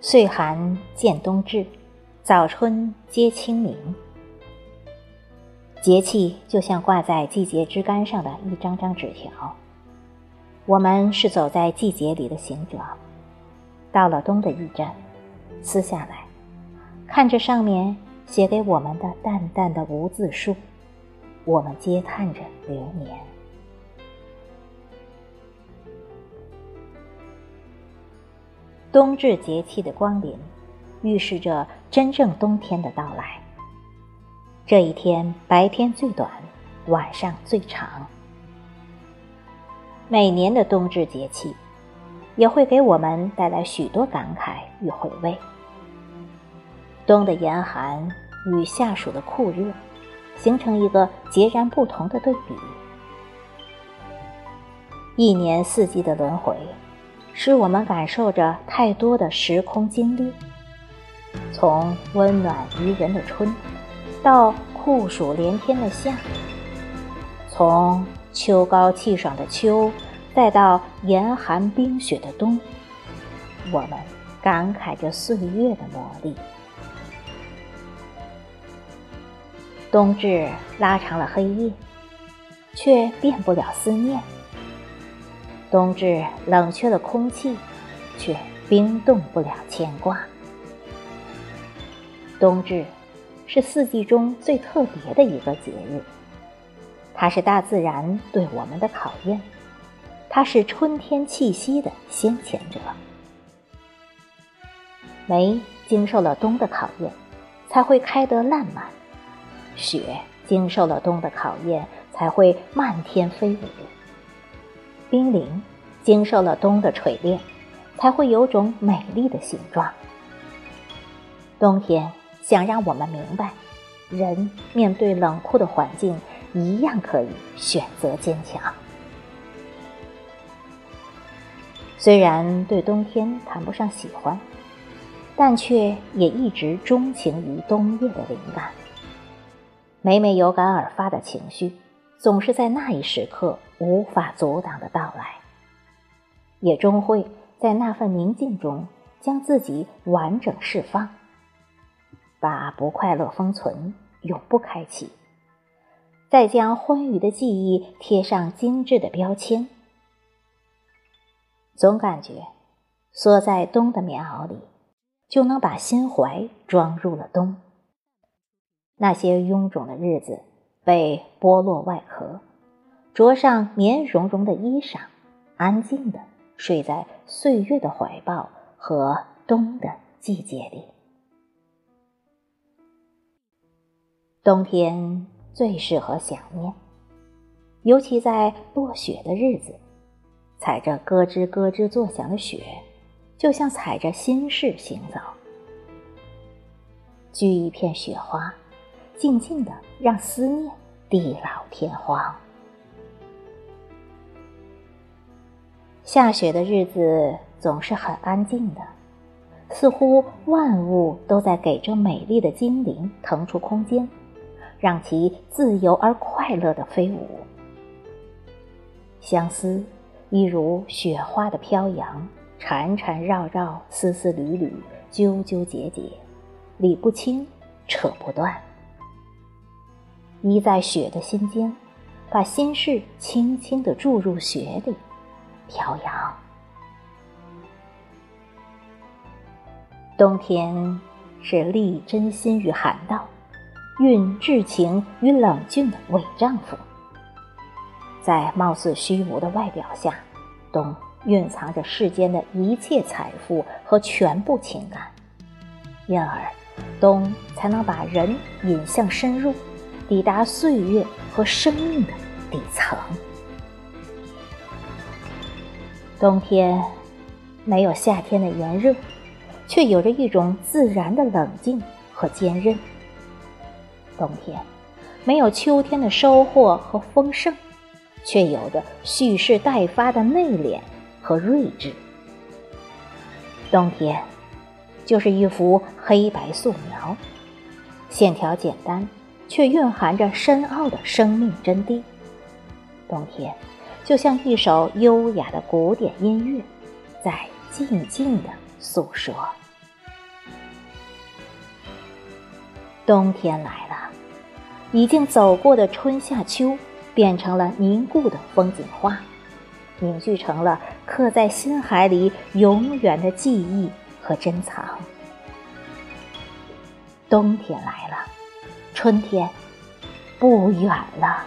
岁寒见冬至，早春接清明。节气就像挂在季节枝干上的一张张纸条，我们是走在季节里的行者。到了冬的驿站，撕下来，看着上面写给我们的淡淡的无字书，我们嗟叹着流年。冬至节气的光临，预示着真正冬天的到来。这一天白天最短，晚上最长。每年的冬至节气，也会给我们带来许多感慨与回味。冬的严寒与夏暑的酷热，形成一个截然不同的对比。一年四季的轮回。使我们感受着太多的时空经历，从温暖宜人的春，到酷暑连天的夏；从秋高气爽的秋，再到严寒冰雪的冬。我们感慨着岁月的魔力。冬至拉长了黑夜，却变不了思念。冬至冷却了空气，却冰冻不了牵挂。冬至是四季中最特别的一个节日，它是大自然对我们的考验，它是春天气息的先遣者。梅经受了冬的考验，才会开得烂漫；雪经受了冬的考验，才会漫天飞舞。冰凌经受了冬的锤炼，才会有种美丽的形状。冬天想让我们明白，人面对冷酷的环境，一样可以选择坚强。虽然对冬天谈不上喜欢，但却也一直钟情于冬夜的灵感。每每有感而发的情绪。总是在那一时刻无法阻挡的到来，也终会在那份宁静中将自己完整释放，把不快乐封存，永不开启，再将欢愉的记忆贴上精致的标签。总感觉缩在冬的棉袄里，就能把心怀装入了冬。那些臃肿的日子。被剥落外壳，着上棉绒绒的衣裳，安静的睡在岁月的怀抱和冬的季节里。冬天最适合想念，尤其在落雪的日子，踩着咯吱咯吱作响的雪，就像踩着心事行走。掬一片雪花。静静的让思念地老天荒。下雪的日子总是很安静的，似乎万物都在给这美丽的精灵腾出空间，让其自由而快乐的飞舞。相思，一如雪花的飘扬，缠缠绕绕，丝丝缕缕，纠纠结结，理不清，扯不断。依在雪的心间，把心事轻轻地注入雪里，飘扬。冬天是立真心与寒道，蕴至情与冷峻的伪丈夫。在貌似虚无的外表下，冬蕴藏着世间的一切财富和全部情感，因而冬才能把人引向深入。抵达岁月和生命的底层。冬天没有夏天的炎热，却有着一种自然的冷静和坚韧。冬天没有秋天的收获和丰盛，却有着蓄势待发的内敛和睿智。冬天，就是一幅黑白素描，线条简单，却蕴含着深奥的生命真谛。冬天，就像一首优雅的古典音乐，在静静的诉说。冬天来，已经走过的春夏秋，变成了凝固的风景画。凝聚成了刻在心海里永远的记忆和珍藏。冬天来了，春天不远了。